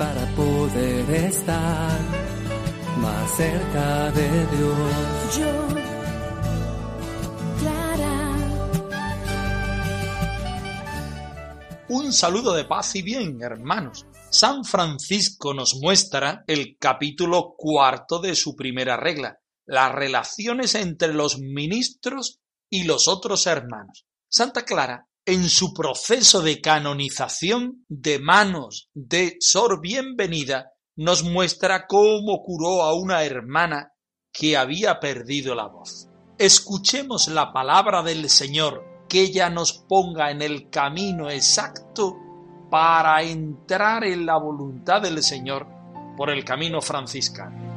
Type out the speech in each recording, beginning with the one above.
para poder estar más cerca de Dios. Yo, Clara, Un saludo de paz y bien, hermanos. San Francisco nos muestra el capítulo cuarto de su primera regla, las relaciones entre los ministros y los otros hermanos. Santa Clara, en su proceso de canonización de manos de Sor Bienvenida, nos muestra cómo curó a una hermana que había perdido la voz. Escuchemos la palabra del Señor, que ella nos ponga en el camino exacto para entrar en la voluntad del Señor por el camino franciscano.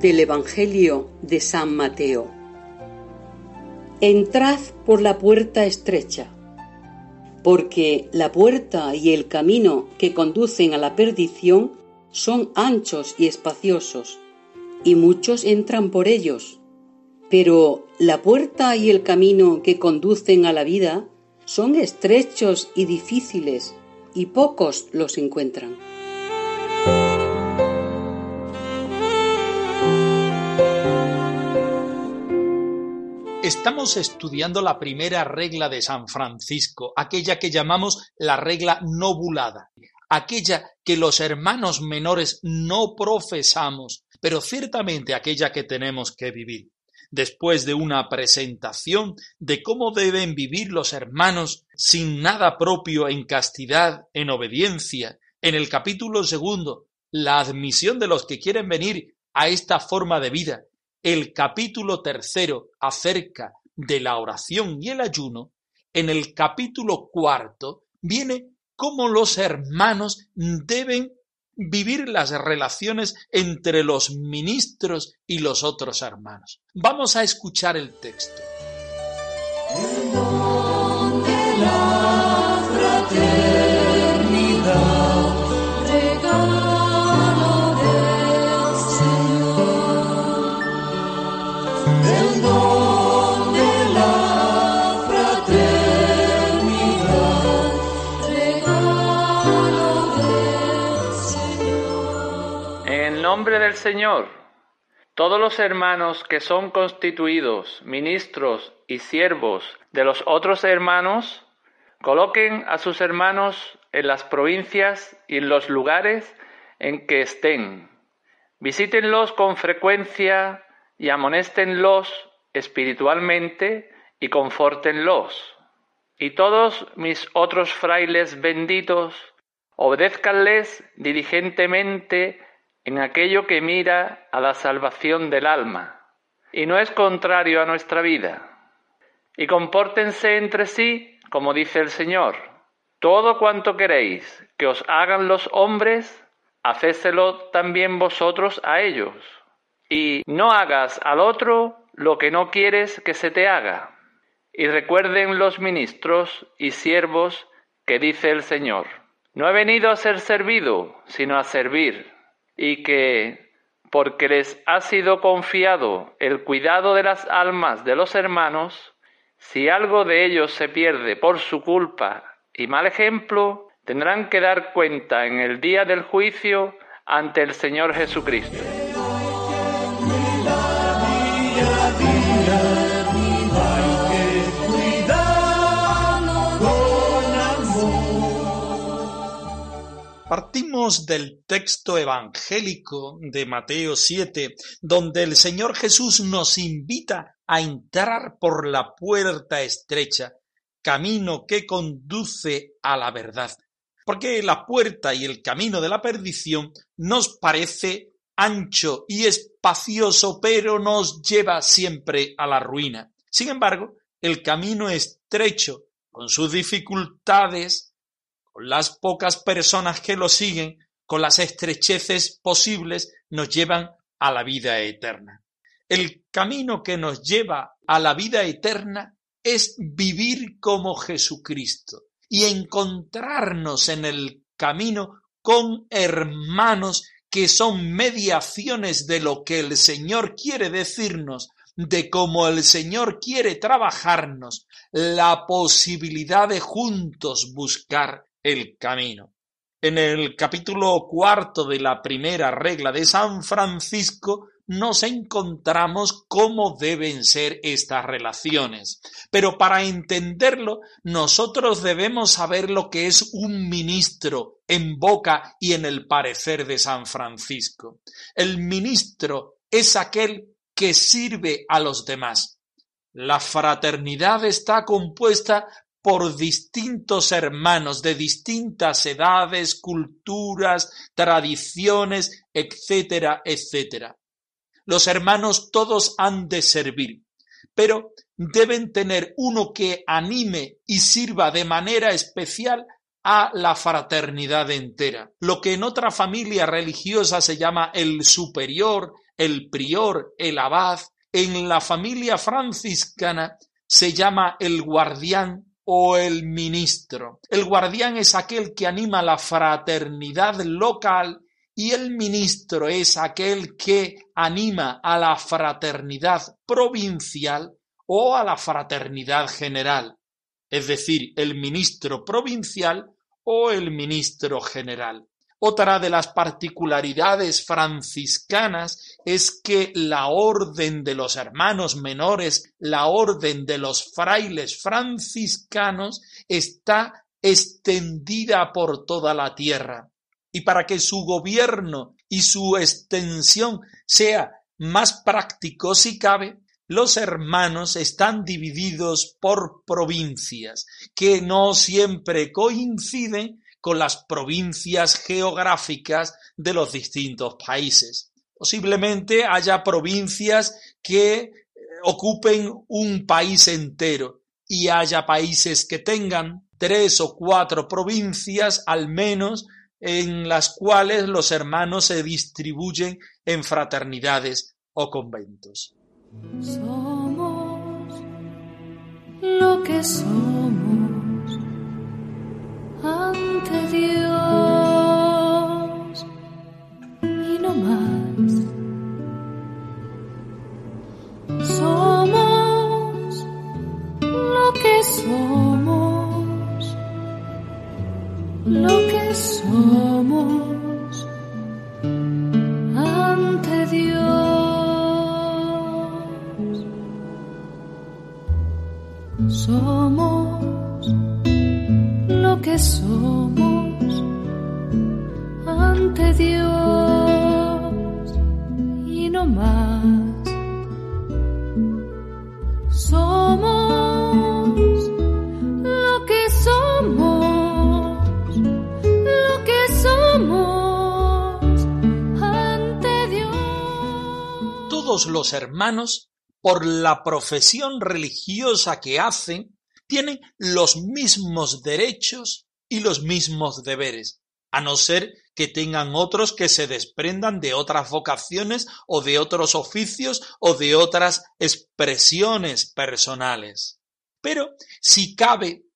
Del Evangelio de San Mateo. Entrad por la puerta estrecha, porque la puerta y el camino que conducen a la perdición son anchos y espaciosos, y muchos entran por ellos. Pero la puerta y el camino que conducen a la vida son estrechos y difíciles, y pocos los encuentran. Estamos estudiando la primera regla de San Francisco, aquella que llamamos la regla nobulada, aquella que los hermanos menores no profesamos, pero ciertamente aquella que tenemos que vivir. Después de una presentación de cómo deben vivir los hermanos sin nada propio en castidad, en obediencia, en el capítulo segundo, la admisión de los que quieren venir a esta forma de vida, el capítulo tercero acerca de la oración y el ayuno, en el capítulo cuarto viene cómo los hermanos deben vivir las relaciones entre los ministros y los otros hermanos. Vamos a escuchar el texto. El Señor, todos los hermanos que son constituidos ministros y siervos de los otros hermanos, coloquen a sus hermanos en las provincias y en los lugares en que estén. Visítenlos con frecuencia y amonéstenlos espiritualmente y confórtenlos. Y todos mis otros frailes benditos, obedézcanles diligentemente en aquello que mira a la salvación del alma, y no es contrario a nuestra vida. Y compórtense entre sí, como dice el Señor, todo cuanto queréis que os hagan los hombres, hacéselo también vosotros a ellos. Y no hagas al otro lo que no quieres que se te haga. Y recuerden los ministros y siervos que dice el Señor, no he venido a ser servido, sino a servir, y que, porque les ha sido confiado el cuidado de las almas de los hermanos, si algo de ellos se pierde por su culpa y mal ejemplo, tendrán que dar cuenta en el día del juicio ante el Señor Jesucristo. Partimos del texto evangélico de Mateo 7, donde el Señor Jesús nos invita a entrar por la puerta estrecha, camino que conduce a la verdad. porque la puerta y el camino de la perdición nos parece ancho y espacioso, pero nos lleva siempre a la ruina. Sin embargo, el camino estrecho, con sus dificultades, las pocas personas que lo siguen, con las estrecheces posibles, nos llevan a la vida eterna. El camino que nos lleva a la vida eterna es vivir como Jesucristo y encontrarnos en el camino con hermanos que son mediaciones de lo que el Señor quiere decirnos, de cómo el Señor quiere trabajarnos, la posibilidad de juntos buscar el camino. En el capítulo cuarto de la primera regla de San Francisco nos encontramos cómo deben ser estas relaciones. Pero para entenderlo, nosotros debemos saber lo que es un ministro en boca y en el parecer de San Francisco. El ministro es aquel que sirve a los demás. La fraternidad está compuesta por distintos hermanos de distintas edades, culturas, tradiciones, etcétera, etcétera. Los hermanos todos han de servir, pero deben tener uno que anime y sirva de manera especial a la fraternidad entera. Lo que en otra familia religiosa se llama el superior, el prior, el abad, en la familia franciscana se llama el guardián o el ministro. El guardián es aquel que anima la fraternidad local y el ministro es aquel que anima a la fraternidad provincial o a la fraternidad general, es decir, el ministro provincial o el ministro general. Otra de las particularidades franciscanas es que la orden de los hermanos menores, la orden de los frailes franciscanos, está extendida por toda la tierra. Y para que su gobierno y su extensión sea más práctico si cabe, los hermanos están divididos por provincias, que no siempre coinciden con las provincias geográficas de los distintos países. Posiblemente haya provincias que eh, ocupen un país entero y haya países que tengan tres o cuatro provincias al menos en las cuales los hermanos se distribuyen en fraternidades o conventos. Somos lo que somos ante Dios Todos los hermanos, por la profesión religiosa que hacen, tienen los mismos derechos y los mismos deberes, a no ser que tengan otros que se desprendan de otras vocaciones o de otros oficios o de otras expresiones personales. Pero si cabe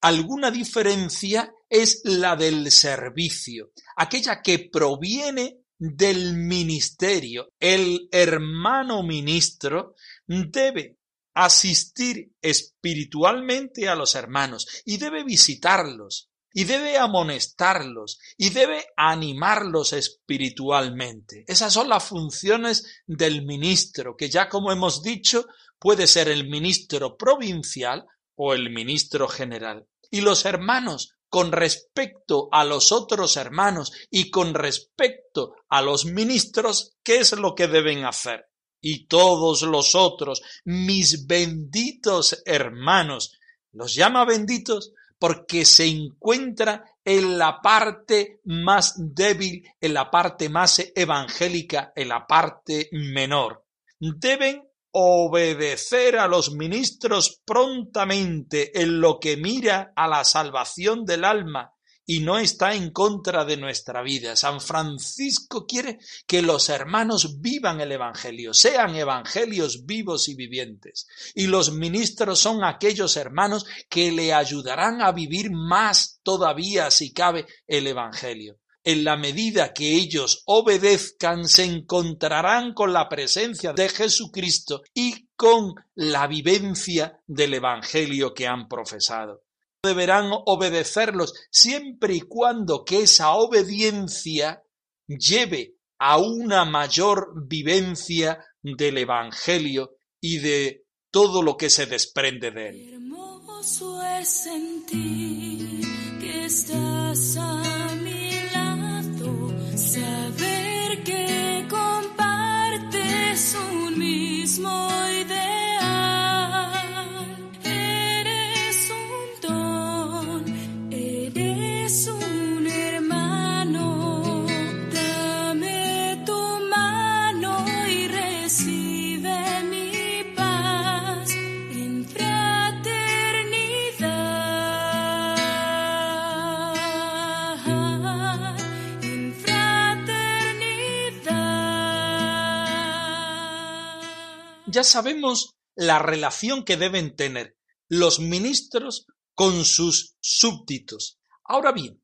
alguna diferencia es la del servicio, aquella que proviene del ministerio. El hermano ministro debe asistir espiritualmente a los hermanos y debe visitarlos y debe amonestarlos y debe animarlos espiritualmente. Esas son las funciones del ministro, que ya como hemos dicho puede ser el ministro provincial o el ministro general. Y los hermanos, con respecto a los otros hermanos y con respecto a los ministros, ¿qué es lo que deben hacer? Y todos los otros, mis benditos hermanos, los llama benditos porque se encuentra en la parte más débil, en la parte más evangélica, en la parte menor. Deben obedecer a los ministros prontamente en lo que mira a la salvación del alma y no está en contra de nuestra vida. San Francisco quiere que los hermanos vivan el Evangelio, sean evangelios vivos y vivientes. Y los ministros son aquellos hermanos que le ayudarán a vivir más todavía, si cabe, el Evangelio. En la medida que ellos obedezcan, se encontrarán con la presencia de Jesucristo y con la vivencia del Evangelio que han profesado deberán obedecerlos siempre y cuando que esa obediencia lleve a una mayor vivencia del Evangelio y de todo lo que se desprende de él. Hermoso es que saber que compartes un mismo ya sabemos la relación que deben tener los ministros con sus súbditos. Ahora bien,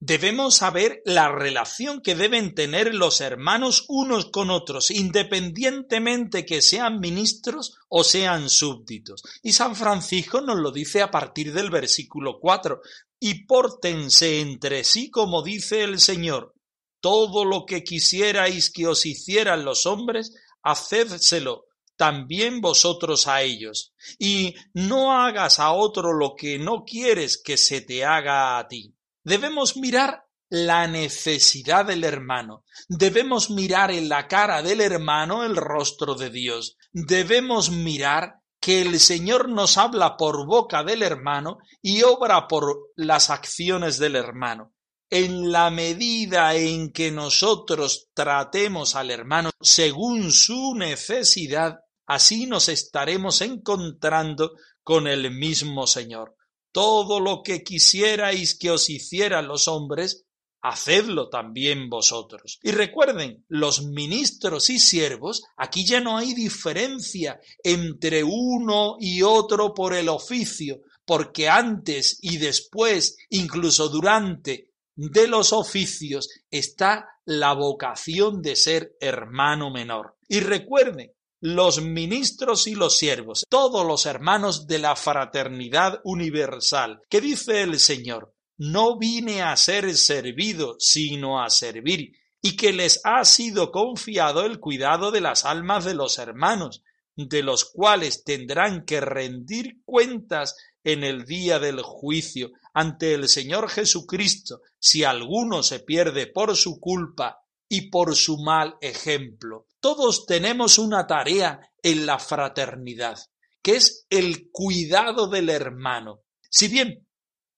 debemos saber la relación que deben tener los hermanos unos con otros, independientemente que sean ministros o sean súbditos. Y San Francisco nos lo dice a partir del versículo 4. Y pórtense entre sí como dice el Señor. Todo lo que quisierais que os hicieran los hombres, hacédselo también vosotros a ellos, y no hagas a otro lo que no quieres que se te haga a ti. Debemos mirar la necesidad del hermano. Debemos mirar en la cara del hermano el rostro de Dios. Debemos mirar que el Señor nos habla por boca del hermano y obra por las acciones del hermano. En la medida en que nosotros tratemos al hermano según su necesidad, Así nos estaremos encontrando con el mismo Señor. Todo lo que quisierais que os hicieran los hombres, hacedlo también vosotros. Y recuerden, los ministros y siervos, aquí ya no hay diferencia entre uno y otro por el oficio, porque antes y después, incluso durante de los oficios, está la vocación de ser hermano menor. Y recuerden, los ministros y los siervos, todos los hermanos de la fraternidad universal, que dice el Señor, no vine a ser servido, sino a servir, y que les ha sido confiado el cuidado de las almas de los hermanos, de los cuales tendrán que rendir cuentas en el día del juicio ante el Señor Jesucristo, si alguno se pierde por su culpa y por su mal ejemplo. Todos tenemos una tarea en la fraternidad, que es el cuidado del hermano. Si bien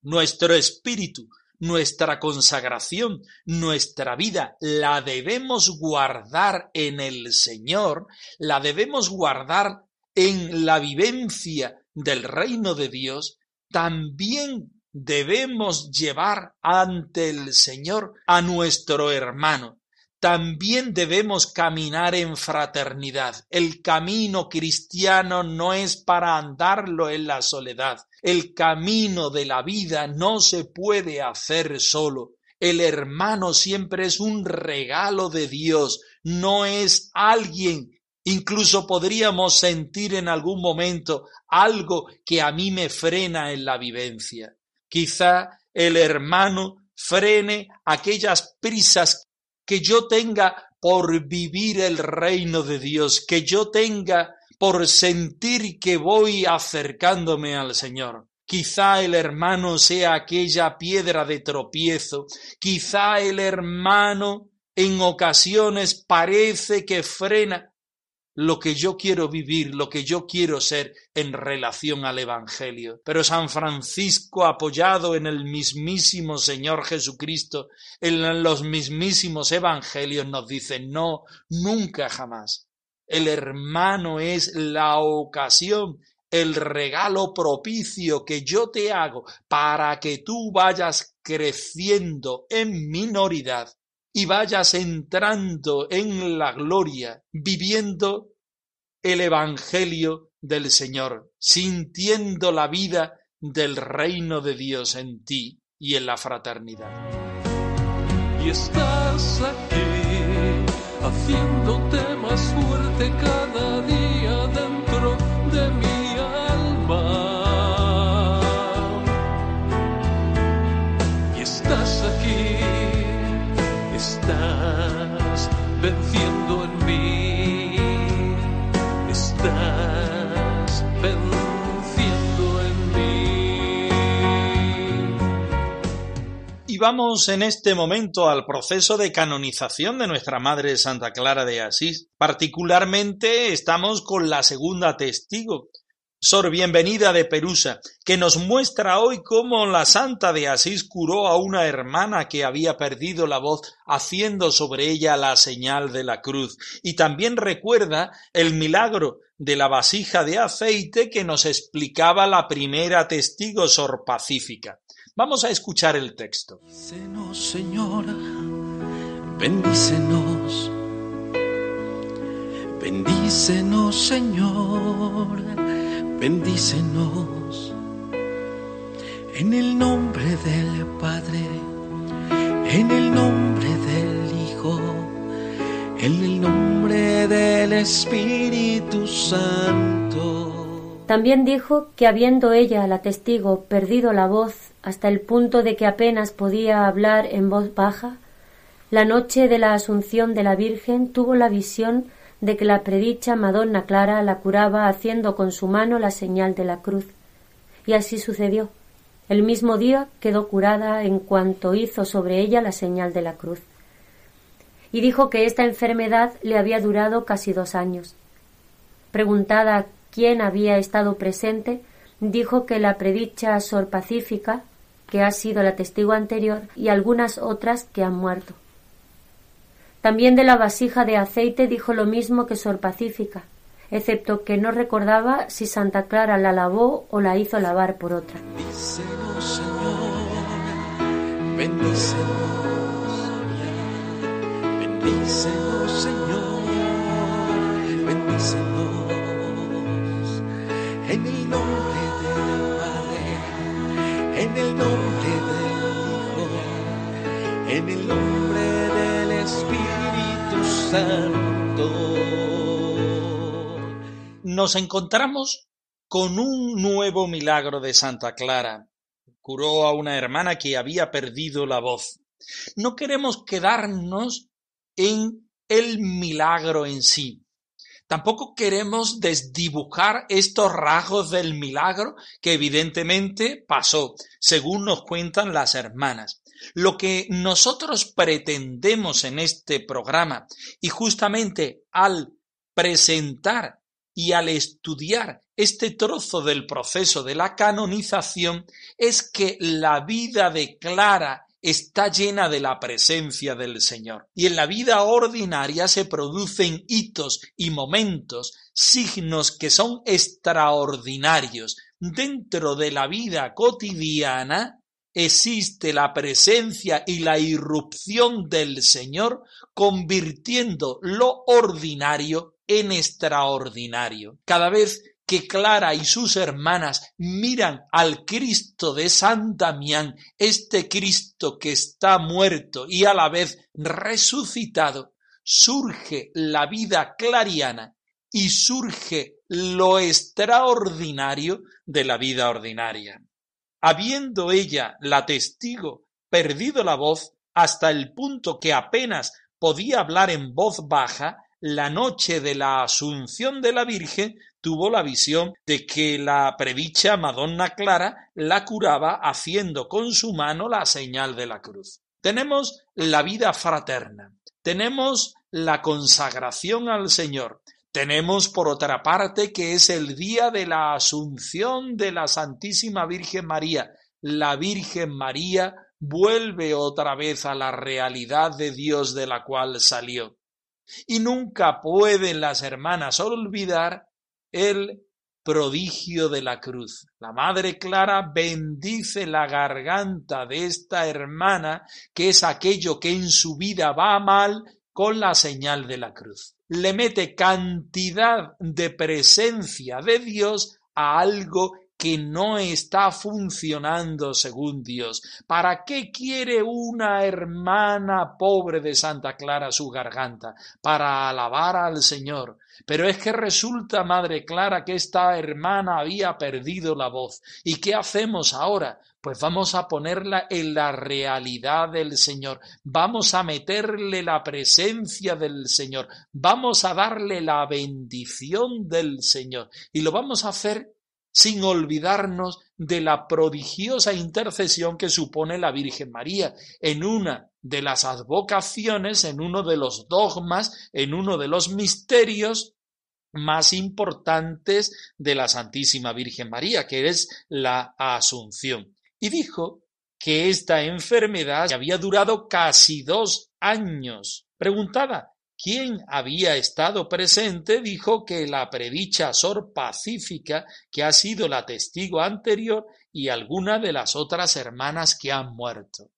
nuestro espíritu, nuestra consagración, nuestra vida la debemos guardar en el Señor, la debemos guardar en la vivencia del reino de Dios, también debemos llevar ante el Señor a nuestro hermano, también debemos caminar en fraternidad. El camino cristiano no es para andarlo en la soledad. El camino de la vida no se puede hacer solo. El hermano siempre es un regalo de Dios, no es alguien. Incluso podríamos sentir en algún momento algo que a mí me frena en la vivencia. Quizá el hermano frene aquellas prisas que yo tenga por vivir el reino de Dios, que yo tenga por sentir que voy acercándome al Señor. Quizá el hermano sea aquella piedra de tropiezo, quizá el hermano en ocasiones parece que frena, lo que yo quiero vivir, lo que yo quiero ser en relación al Evangelio. Pero San Francisco, apoyado en el mismísimo Señor Jesucristo, en los mismísimos Evangelios, nos dice, no, nunca jamás. El hermano es la ocasión, el regalo propicio que yo te hago para que tú vayas creciendo en minoridad y vayas entrando en la gloria, viviendo el Evangelio del Señor, sintiendo la vida del reino de Dios en ti y en la fraternidad. Y estás aquí, haciéndote más fuerte cada venciendo en mí, estás venciendo en mí. Y vamos en este momento al proceso de canonización de nuestra Madre Santa Clara de Asís. Particularmente estamos con la segunda testigo, Sor Bienvenida de Perusa, que nos muestra hoy cómo la Santa de Asís curó a una hermana que había perdido la voz haciendo sobre ella la señal de la cruz. Y también recuerda el milagro de la vasija de aceite que nos explicaba la primera testigo Sor Pacífica. Vamos a escuchar el texto. Bendícenos, Señor, bendícenos. Bendícenos, Señor, bendícenos. En el nombre del Padre, en el nombre del Hijo, en el nombre del Espíritu Santo. También dijo que habiendo ella, la testigo, perdido la voz hasta el punto de que apenas podía hablar en voz baja, la noche de la Asunción de la Virgen tuvo la visión de que la predicha Madonna Clara la curaba haciendo con su mano la señal de la cruz. Y así sucedió. El mismo día quedó curada en cuanto hizo sobre ella la señal de la cruz. Y dijo que esta enfermedad le había durado casi dos años. Preguntada quién había estado presente, dijo que la predicha Sor Pacífica, que ha sido la testigo anterior, y algunas otras que han muerto. También de la vasija de aceite dijo lo mismo que Sor Pacífica, excepto que no recordaba si Santa Clara la lavó o la hizo lavar por otra. Bendícenos, Señor, bendícenos, Señor, bendícenos, en el nombre Nos encontramos con un nuevo milagro de Santa Clara. Curó a una hermana que había perdido la voz. No queremos quedarnos en el milagro en sí. Tampoco queremos desdibujar estos rasgos del milagro que evidentemente pasó, según nos cuentan las hermanas. Lo que nosotros pretendemos en este programa y justamente al presentar y al estudiar este trozo del proceso de la canonización es que la vida de Clara está llena de la presencia del Señor. Y en la vida ordinaria se producen hitos y momentos, signos que son extraordinarios. Dentro de la vida cotidiana existe la presencia y la irrupción del Señor, convirtiendo lo ordinario en extraordinario. Cada vez que Clara y sus hermanas miran al Cristo de San Damián, este Cristo que está muerto y a la vez resucitado, surge la vida clariana y surge lo extraordinario de la vida ordinaria. Habiendo ella, la testigo, perdido la voz hasta el punto que apenas podía hablar en voz baja, la noche de la Asunción de la Virgen tuvo la visión de que la predicha Madonna Clara la curaba haciendo con su mano la señal de la cruz. Tenemos la vida fraterna, tenemos la consagración al Señor, Tenemos por otra parte que es el día de la Asunción de la Santísima Virgen María. La Virgen María vuelve otra vez a la realidad de Dios de la cual salió. Y nunca pueden las hermanas olvidar el prodigio de la cruz. La Madre Clara bendice la garganta de esta hermana, que es aquello que en su vida va mal, con la señal de la cruz. Le mete cantidad de presencia de Dios a algo que no está funcionando según Dios. ¿Para qué quiere una hermana pobre de Santa Clara su garganta? Para alabar al Señor. Pero es que resulta, Madre Clara, que esta hermana había perdido la voz. ¿Y qué hacemos ahora? Pues vamos a ponerla en la realidad del Señor. Vamos a meterle la presencia del Señor. Vamos a darle la bendición del Señor. Y lo vamos a hacer sin olvidarnos de la prodigiosa intercesión que supone la Virgen María en una de las advocaciones, en uno de los dogmas, en uno de los misterios más importantes de la Santísima Virgen María, que es la Asunción. Y dijo que esta enfermedad había durado casi dos años. Preguntada quien había estado presente dijo que la predicha Sor Pacífica, que ha sido la testigo anterior, y alguna de las otras hermanas que han muerto.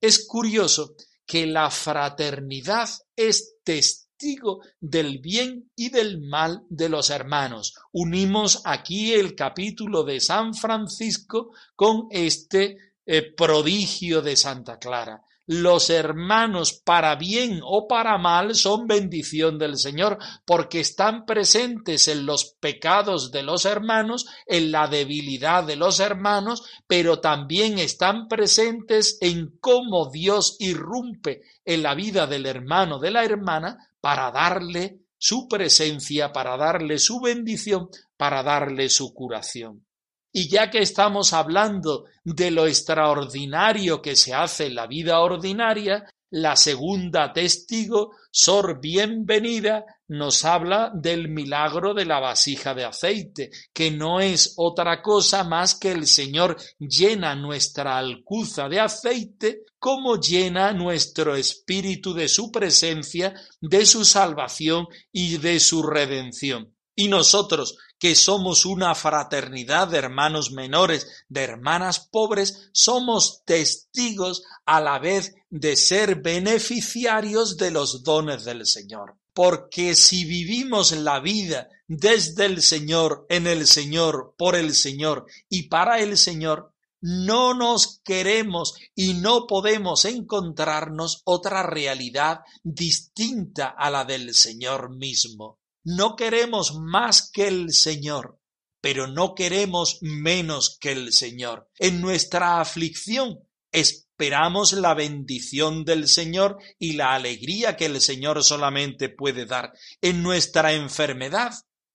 Es curioso que la fraternidad es testigo del bien y del mal de los hermanos. Unimos aquí el capítulo de San Francisco con este eh, prodigio de Santa Clara los hermanos para bien o para mal son bendición del Señor, porque están presentes en los pecados de los hermanos, en la debilidad de los hermanos, pero también están presentes en cómo Dios irrumpe en la vida del hermano, de la hermana, para darle su presencia, para darle su bendición, para darle su curación. Y ya que estamos hablando de lo extraordinario que se hace en la vida ordinaria, la segunda testigo, Sor Bienvenida, nos habla del milagro de la vasija de aceite, que no es otra cosa más que el Señor llena nuestra alcuza de aceite como llena nuestro espíritu de su presencia, de su salvación y de su redención. Y nosotros, que somos una fraternidad de hermanos menores, de hermanas pobres, somos testigos a la vez de ser beneficiarios de los dones del Señor. Porque si vivimos la vida desde el Señor, en el Señor, por el Señor y para el Señor, no nos queremos y no podemos encontrarnos otra realidad distinta a la del Señor mismo. No queremos más que el Señor, pero no queremos menos que el Señor. En nuestra aflicción esperamos la bendición del Señor y la alegría que el Señor solamente puede dar. En nuestra enfermedad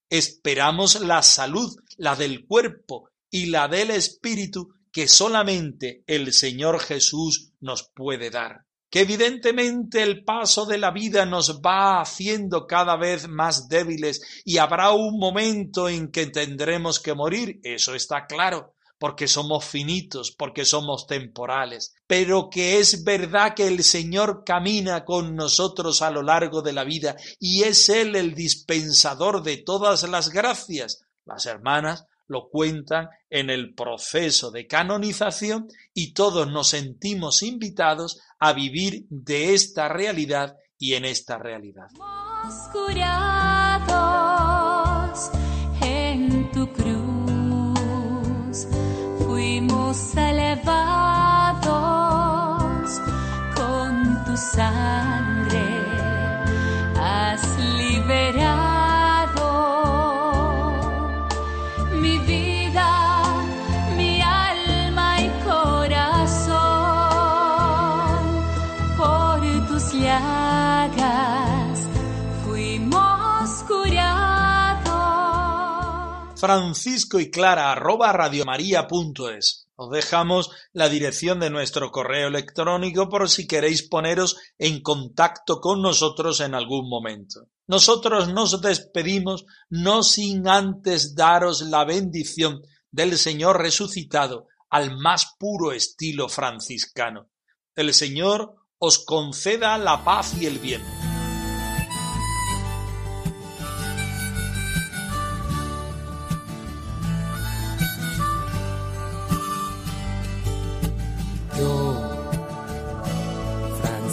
esperamos la salud, la del cuerpo y la del espíritu que solamente el Señor Jesús nos puede dar que evidentemente el paso de la vida nos va haciendo cada vez más débiles y habrá un momento en que tendremos que morir, eso está claro, porque somos finitos, porque somos temporales, pero que es verdad que el Señor camina con nosotros a lo largo de la vida y es Él el dispensador de todas las gracias. Las hermanas lo cuentan en el proceso de canonización y todos nos sentimos invitados a vivir de esta realidad y en esta realidad. en tu cruz, fuimos elevados con tu sangre, Francisco y Clara arroba radiomaria.es Os dejamos la dirección de nuestro correo electrónico por si queréis poneros en contacto con nosotros en algún momento. Nosotros nos despedimos no sin antes daros la bendición del Señor resucitado al más puro estilo franciscano. El Señor os conceda la paz y el bien.